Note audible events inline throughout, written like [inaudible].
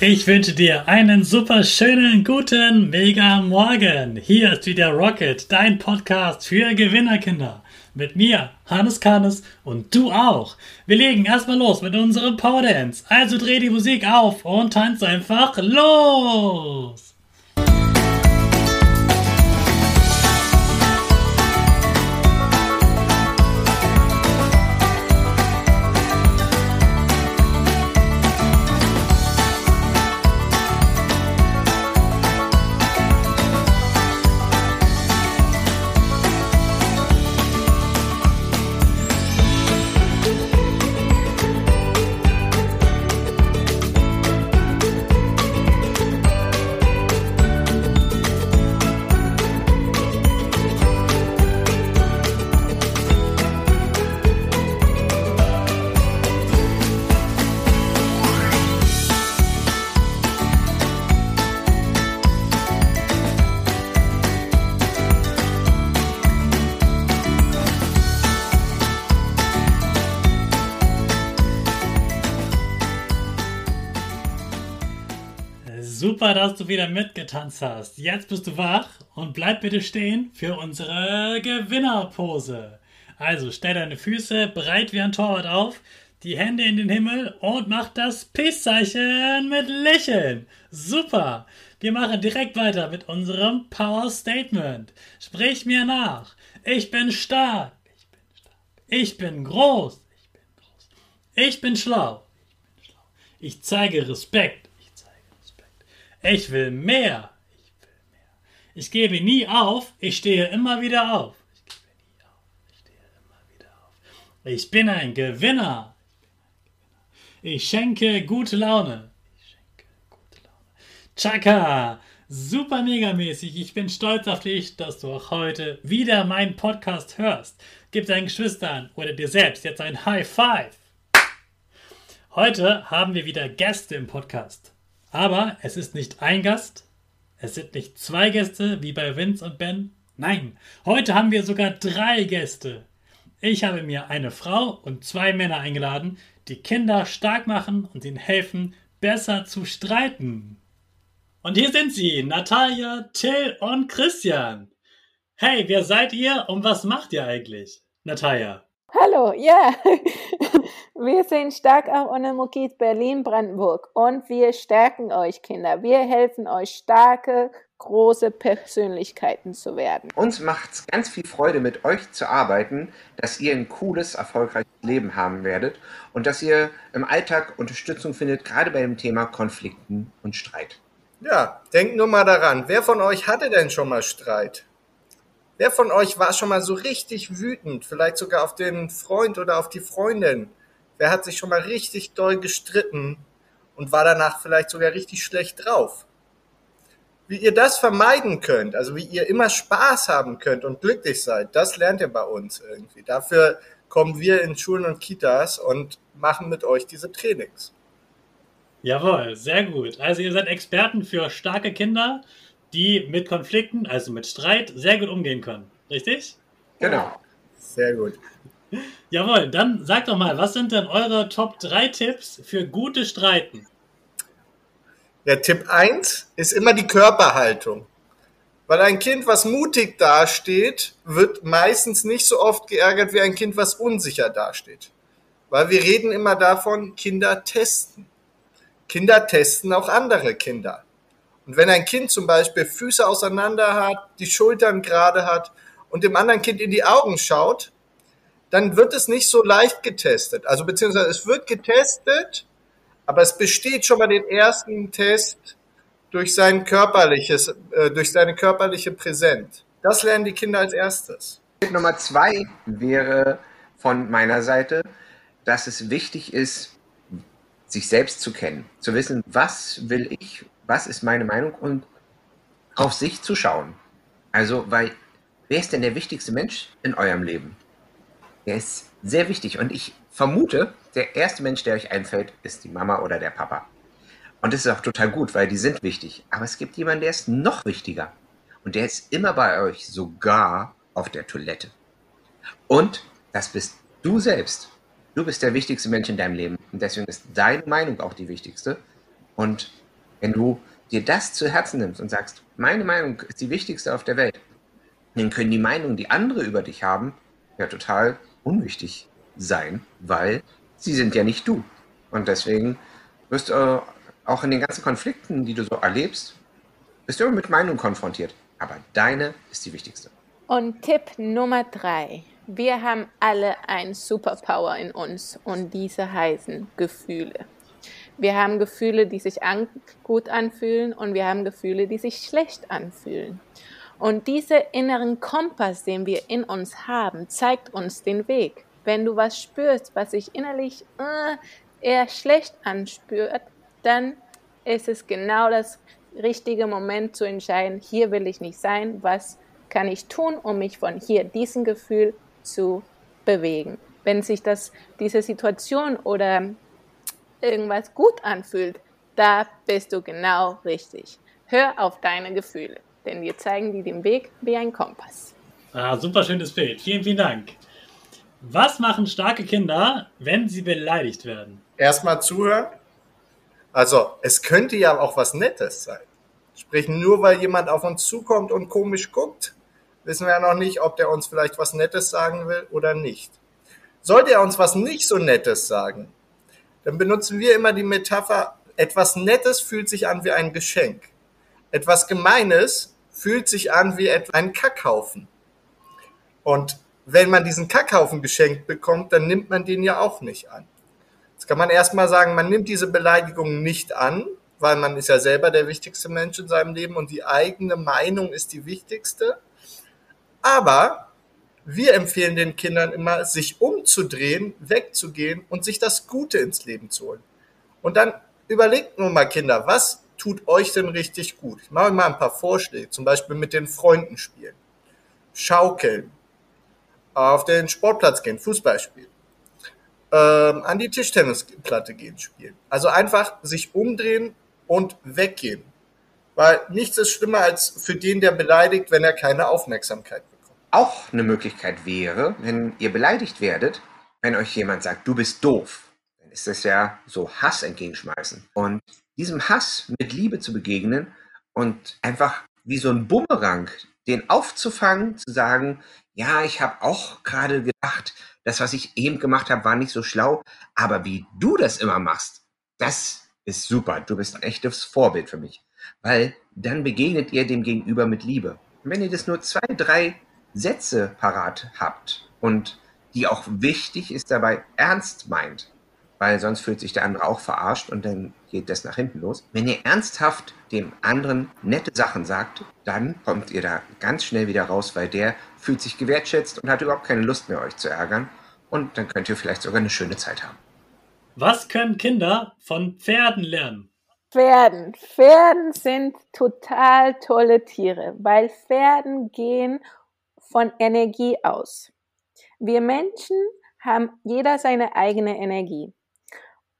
Ich wünsche dir einen super schönen, guten, mega Morgen. Hier ist wieder Rocket, dein Podcast für Gewinnerkinder. Mit mir, Hannes Karnes und du auch. Wir legen erstmal los mit unserem Power Dance. Also dreh die Musik auf und tanz einfach los. Super, dass du wieder mitgetanzt hast. Jetzt bist du wach und bleib bitte stehen für unsere Gewinnerpose. Also stell deine Füße breit wie ein Torwart auf, die Hände in den Himmel und mach das Peace-Zeichen mit Lächeln. Super. Wir machen direkt weiter mit unserem Power Statement. Sprich mir nach. Ich bin stark. Ich bin stark. Ich bin groß. Ich bin groß. Ich bin schlau. Ich bin schlau. Ich zeige Respekt. Ich will mehr. Ich will mehr. Ich gebe nie auf. Ich stehe immer wieder auf. Ich gebe nie auf. Ich stehe immer wieder auf. Ich bin ein Gewinner. Ich schenke gute Laune. Ich schenke gute Laune. Chaka! Super megamäßig. Ich bin stolz auf dich, dass du auch heute wieder meinen Podcast hörst. Gib deinen Geschwistern oder dir selbst jetzt ein High Five. Heute haben wir wieder Gäste im Podcast. Aber es ist nicht ein Gast, es sind nicht zwei Gäste wie bei Vince und Ben. Nein, heute haben wir sogar drei Gäste. Ich habe mir eine Frau und zwei Männer eingeladen, die Kinder stark machen und ihnen helfen, besser zu streiten. Und hier sind sie, Natalia, Till und Christian. Hey, wer seid ihr und was macht ihr eigentlich? Natalia. Hallo, ja. [laughs] Wir sind stark auch ohne Mokit Berlin-Brandenburg und wir stärken euch, Kinder. Wir helfen euch, starke, große Persönlichkeiten zu werden. Uns macht es ganz viel Freude, mit euch zu arbeiten, dass ihr ein cooles, erfolgreiches Leben haben werdet und dass ihr im Alltag Unterstützung findet, gerade bei dem Thema Konflikten und Streit. Ja, denkt nur mal daran, wer von euch hatte denn schon mal Streit? Wer von euch war schon mal so richtig wütend, vielleicht sogar auf den Freund oder auf die Freundin? Wer hat sich schon mal richtig doll gestritten und war danach vielleicht sogar richtig schlecht drauf? Wie ihr das vermeiden könnt, also wie ihr immer Spaß haben könnt und glücklich seid, das lernt ihr bei uns irgendwie. Dafür kommen wir in Schulen und Kitas und machen mit euch diese Trainings. Jawohl, sehr gut. Also ihr seid Experten für starke Kinder, die mit Konflikten, also mit Streit, sehr gut umgehen können. Richtig? Genau. Sehr gut. [laughs] Jawohl, dann sagt doch mal, was sind denn eure Top 3 Tipps für gute Streiten? Der Tipp 1 ist immer die Körperhaltung. Weil ein Kind, was mutig dasteht, wird meistens nicht so oft geärgert wie ein Kind, was unsicher dasteht. Weil wir reden immer davon, Kinder testen. Kinder testen auch andere Kinder. Und wenn ein Kind zum Beispiel Füße auseinander hat, die Schultern gerade hat und dem anderen Kind in die Augen schaut, dann wird es nicht so leicht getestet. Also beziehungsweise es wird getestet, aber es besteht schon mal den ersten Test durch sein körperliches, äh, durch seine körperliche Präsenz. Das lernen die Kinder als erstes. Tipp Nummer zwei wäre von meiner Seite, dass es wichtig ist, sich selbst zu kennen, zu wissen, was will ich, was ist meine Meinung und auf sich zu schauen. Also, weil wer ist denn der wichtigste Mensch in eurem Leben? Der ist sehr wichtig und ich vermute, der erste Mensch, der euch einfällt, ist die Mama oder der Papa. Und das ist auch total gut, weil die sind wichtig. Aber es gibt jemanden, der ist noch wichtiger. Und der ist immer bei euch, sogar auf der Toilette. Und das bist du selbst. Du bist der wichtigste Mensch in deinem Leben. Und deswegen ist deine Meinung auch die wichtigste. Und Wenn du dir das zu Herzen nimmst und sagst, meine Meinung ist die wichtigste auf der Welt, dann können die Meinungen, die andere über dich haben, ja total unwichtig sein, weil sie sind ja nicht du. Und deswegen wirst du auch in den ganzen Konflikten, die du so erlebst, bist du immer mit Meinungen konfrontiert. Aber deine ist die wichtigste. Und Tipp Nummer drei. Wir haben alle ein Superpower in uns und diese heißen Gefühle. Wir haben Gefühle, die sich an, gut anfühlen und wir haben Gefühle, die sich schlecht anfühlen. Und dieser inneren Kompass, den wir in uns haben, zeigt uns den Weg. Wenn du was spürst, was sich innerlich äh, eher schlecht anspürt, dann ist es genau das richtige Moment zu entscheiden, hier will ich nicht sein, was kann ich tun, um mich von hier diesem Gefühl zu bewegen. Wenn sich das, diese Situation oder irgendwas gut anfühlt, da bist du genau richtig. Hör auf deine Gefühle, denn wir zeigen dir den Weg wie ein Kompass. Ah, super schönes Bild. Vielen, vielen Dank. Was machen starke Kinder, wenn sie beleidigt werden? Erstmal zuhören. Also, es könnte ja auch was Nettes sein. Sprich, nur weil jemand auf uns zukommt und komisch guckt, wissen wir ja noch nicht, ob der uns vielleicht was Nettes sagen will oder nicht. Sollte er uns was nicht so Nettes sagen, dann benutzen wir immer die Metapher, etwas Nettes fühlt sich an wie ein Geschenk. Etwas Gemeines fühlt sich an wie ein Kackhaufen. Und wenn man diesen Kackhaufen geschenkt bekommt, dann nimmt man den ja auch nicht an. Jetzt kann man erstmal sagen, man nimmt diese Beleidigung nicht an, weil man ist ja selber der wichtigste Mensch in seinem Leben und die eigene Meinung ist die wichtigste. Aber wir empfehlen den Kindern immer, sich umzudrehen, wegzugehen und sich das Gute ins Leben zu holen. Und dann überlegt nur mal, Kinder, was tut euch denn richtig gut? Ich mache mal ein paar Vorschläge, zum Beispiel mit den Freunden spielen, schaukeln, auf den Sportplatz gehen, Fußball spielen, ähm, an die Tischtennisplatte gehen, spielen. Also einfach sich umdrehen und weggehen. Weil nichts ist schlimmer als für den, der beleidigt, wenn er keine Aufmerksamkeit bekommt auch eine Möglichkeit wäre, wenn ihr beleidigt werdet, wenn euch jemand sagt, du bist doof, dann ist das ja so Hass entgegenschmeißen. Und diesem Hass mit Liebe zu begegnen und einfach wie so ein Bumerang, den aufzufangen, zu sagen, ja, ich habe auch gerade gedacht, das, was ich eben gemacht habe, war nicht so schlau, aber wie du das immer machst, das ist super. Du bist ein echtes Vorbild für mich. Weil dann begegnet ihr dem Gegenüber mit Liebe. Und wenn ihr das nur zwei, drei Sätze parat habt und die auch wichtig ist dabei ernst meint, weil sonst fühlt sich der andere auch verarscht und dann geht das nach hinten los. Wenn ihr ernsthaft dem anderen nette Sachen sagt, dann kommt ihr da ganz schnell wieder raus, weil der fühlt sich gewertschätzt und hat überhaupt keine Lust mehr, euch zu ärgern. Und dann könnt ihr vielleicht sogar eine schöne Zeit haben. Was können Kinder von Pferden lernen? Pferden. Pferden sind total tolle Tiere, weil Pferden gehen von Energie aus. Wir Menschen haben jeder seine eigene Energie.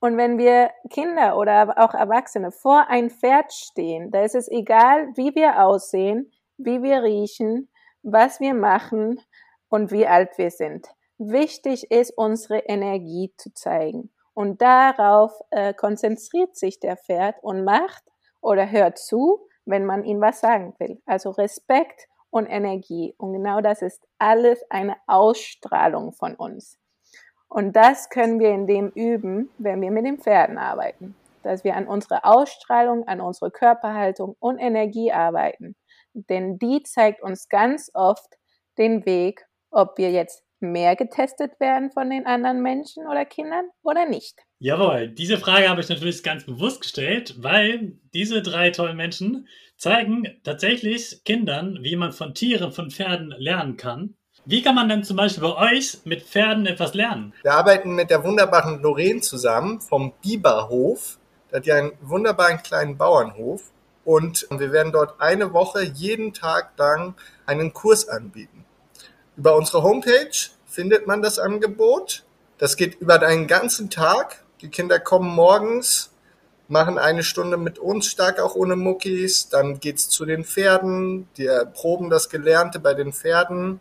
Und wenn wir Kinder oder auch Erwachsene vor ein Pferd stehen, da ist es egal, wie wir aussehen, wie wir riechen, was wir machen und wie alt wir sind. Wichtig ist, unsere Energie zu zeigen. Und darauf äh, konzentriert sich der Pferd und macht oder hört zu, wenn man ihm was sagen will. Also Respekt und Energie. Und genau das ist alles eine Ausstrahlung von uns. Und das können wir in dem üben, wenn wir mit den Pferden arbeiten. Dass wir an unserer Ausstrahlung, an unserer Körperhaltung und Energie arbeiten. Denn die zeigt uns ganz oft den Weg, ob wir jetzt mehr getestet werden von den anderen Menschen oder Kindern oder nicht. Jawohl, diese Frage habe ich natürlich ganz bewusst gestellt, weil diese drei tollen Menschen zeigen tatsächlich Kindern, wie man von Tieren, von Pferden lernen kann. Wie kann man denn zum Beispiel bei euch mit Pferden etwas lernen? Wir arbeiten mit der wunderbaren Lorraine zusammen vom Biberhof. Der hat ja einen wunderbaren kleinen Bauernhof. Und wir werden dort eine Woche jeden Tag lang einen Kurs anbieten. Über unsere Homepage findet man das Angebot. Das geht über einen ganzen Tag. Die Kinder kommen morgens machen eine Stunde mit uns, stark auch ohne Muckis. Dann geht's zu den Pferden, die proben das Gelernte bei den Pferden.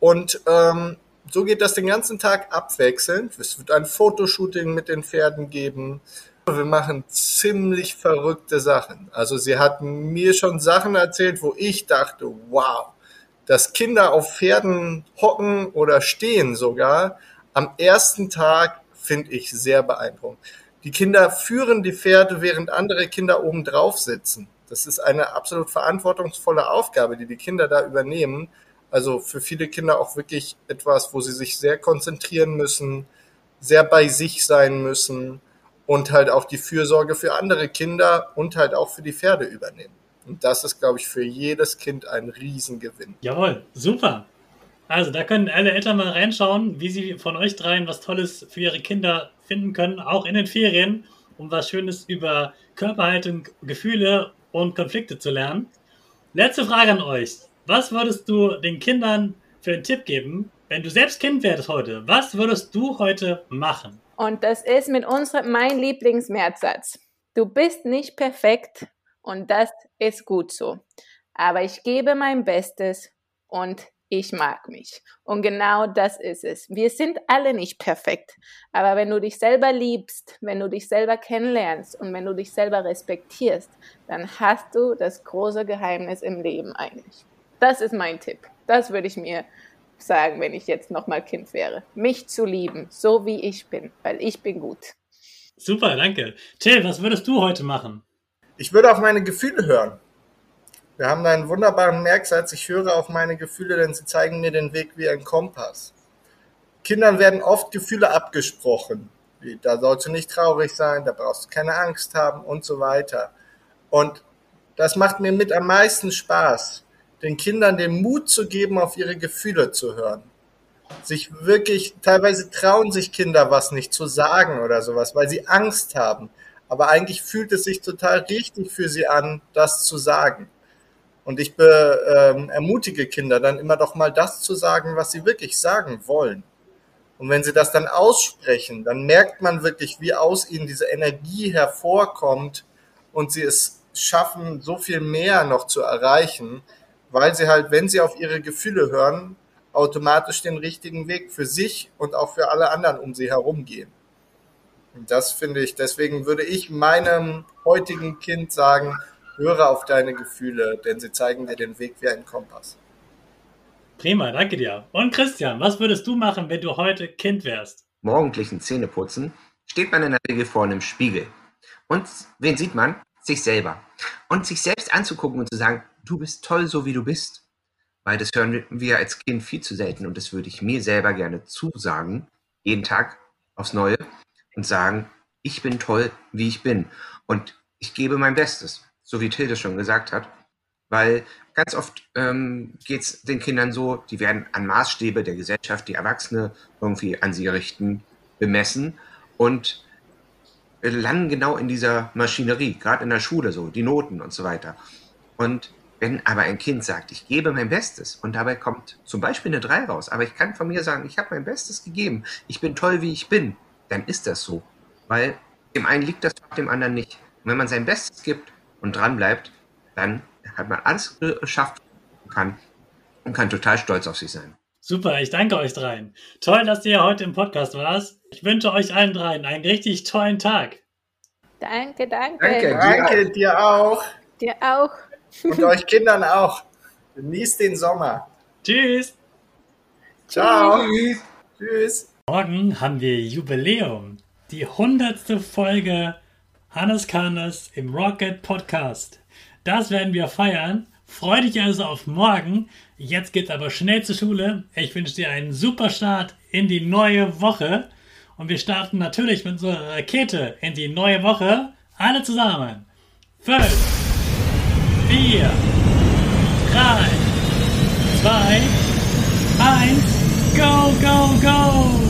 Und ähm, so geht das den ganzen Tag abwechselnd. Es wird ein Fotoshooting mit den Pferden geben. wir machen ziemlich verrückte Sachen. Also sie hat mir schon Sachen erzählt, wo ich dachte, wow, dass Kinder auf Pferden hocken oder stehen sogar, am ersten Tag finde ich sehr beeindruckend. Die Kinder führen die Pferde, während andere Kinder oben drauf sitzen. Das ist eine absolut verantwortungsvolle Aufgabe, die die Kinder da übernehmen. Also für viele Kinder auch wirklich etwas, wo sie sich sehr konzentrieren müssen, sehr bei sich sein müssen und halt auch die Fürsorge für andere Kinder und halt auch für die Pferde übernehmen. Und das ist, glaube ich, für jedes Kind ein Riesengewinn. Jawohl, super. Also da können alle Eltern mal reinschauen, wie sie von euch dreien was Tolles für ihre Kinder finden können, auch in den Ferien, um was Schönes über Körperhaltung, Gefühle und Konflikte zu lernen. Letzte Frage an euch. Was würdest du den Kindern für einen Tipp geben, wenn du selbst Kind wärst heute? Was würdest du heute machen? Und das ist mit unserem mein Lieblingsmerksatz. Du bist nicht perfekt und das ist gut so. Aber ich gebe mein Bestes und ich mag mich. Und genau das ist es. Wir sind alle nicht perfekt. Aber wenn du dich selber liebst, wenn du dich selber kennenlernst und wenn du dich selber respektierst, dann hast du das große Geheimnis im Leben eigentlich. Das ist mein Tipp. Das würde ich mir sagen, wenn ich jetzt nochmal Kind wäre. Mich zu lieben, so wie ich bin, weil ich bin gut. Super, danke. Till, was würdest du heute machen? Ich würde auf meine Gefühle hören. Wir haben da einen wunderbaren Merksatz, ich höre auf meine Gefühle, denn sie zeigen mir den Weg wie ein Kompass. Kindern werden oft Gefühle abgesprochen. Wie, da sollst du nicht traurig sein, da brauchst du keine Angst haben und so weiter. Und das macht mir mit am meisten Spaß, den Kindern den Mut zu geben, auf ihre Gefühle zu hören. Sich wirklich, teilweise trauen sich Kinder was nicht zu sagen oder sowas, weil sie Angst haben. Aber eigentlich fühlt es sich total richtig für sie an, das zu sagen. Und ich be, ähm, ermutige Kinder dann immer doch mal das zu sagen, was sie wirklich sagen wollen. Und wenn sie das dann aussprechen, dann merkt man wirklich, wie aus ihnen diese Energie hervorkommt und sie es schaffen, so viel mehr noch zu erreichen, weil sie halt, wenn sie auf ihre Gefühle hören, automatisch den richtigen Weg für sich und auch für alle anderen um sie herum gehen. Und das finde ich, deswegen würde ich meinem heutigen Kind sagen, höre auf deine Gefühle, denn sie zeigen dir den Weg wie ein Kompass. Prima, danke dir. Und Christian, was würdest du machen, wenn du heute Kind wärst? Morgendlichen Zähneputzen steht man in der Regel vor einem Spiegel. Und wen sieht man? Sich selber. Und sich selbst anzugucken und zu sagen, du bist toll, so wie du bist. Weil das hören wir als Kind viel zu selten und das würde ich mir selber gerne zusagen, jeden Tag aufs Neue und sagen, ich bin toll, wie ich bin. Und ich gebe mein Bestes, so wie Tilde schon gesagt hat. Weil ganz oft ähm, geht es den Kindern so, die werden an Maßstäbe der Gesellschaft, die Erwachsene irgendwie an sie richten, bemessen und landen genau in dieser Maschinerie, gerade in der Schule so, die Noten und so weiter. Und wenn aber ein Kind sagt, ich gebe mein Bestes und dabei kommt zum Beispiel eine 3 raus, aber ich kann von mir sagen, ich habe mein Bestes gegeben, ich bin toll, wie ich bin, dann ist das so. Weil dem einen liegt das, dem anderen nicht. Und wenn man sein Bestes gibt und dran bleibt, dann hat man alles geschafft und kann, und kann total stolz auf sich sein. Super, ich danke euch dreien. Toll, dass ihr heute im Podcast warst. Ich wünsche euch allen dreien einen richtig tollen Tag. Danke, danke. Danke. Danke dir auch. Dir auch. Und euch Kindern auch. Genießt den Sommer. Tschüss. Ciao. Tschüss. Tschüss. Morgen haben wir Jubiläum. Die hundertste Folge Hannes Karnes im Rocket Podcast. Das werden wir feiern. Freu dich also auf morgen. Jetzt geht's aber schnell zur Schule. Ich wünsche dir einen super Start in die neue Woche. Und wir starten natürlich mit unserer Rakete in die neue Woche. Alle zusammen. Fünf, vier, drei, zwei, eins, go, go, go!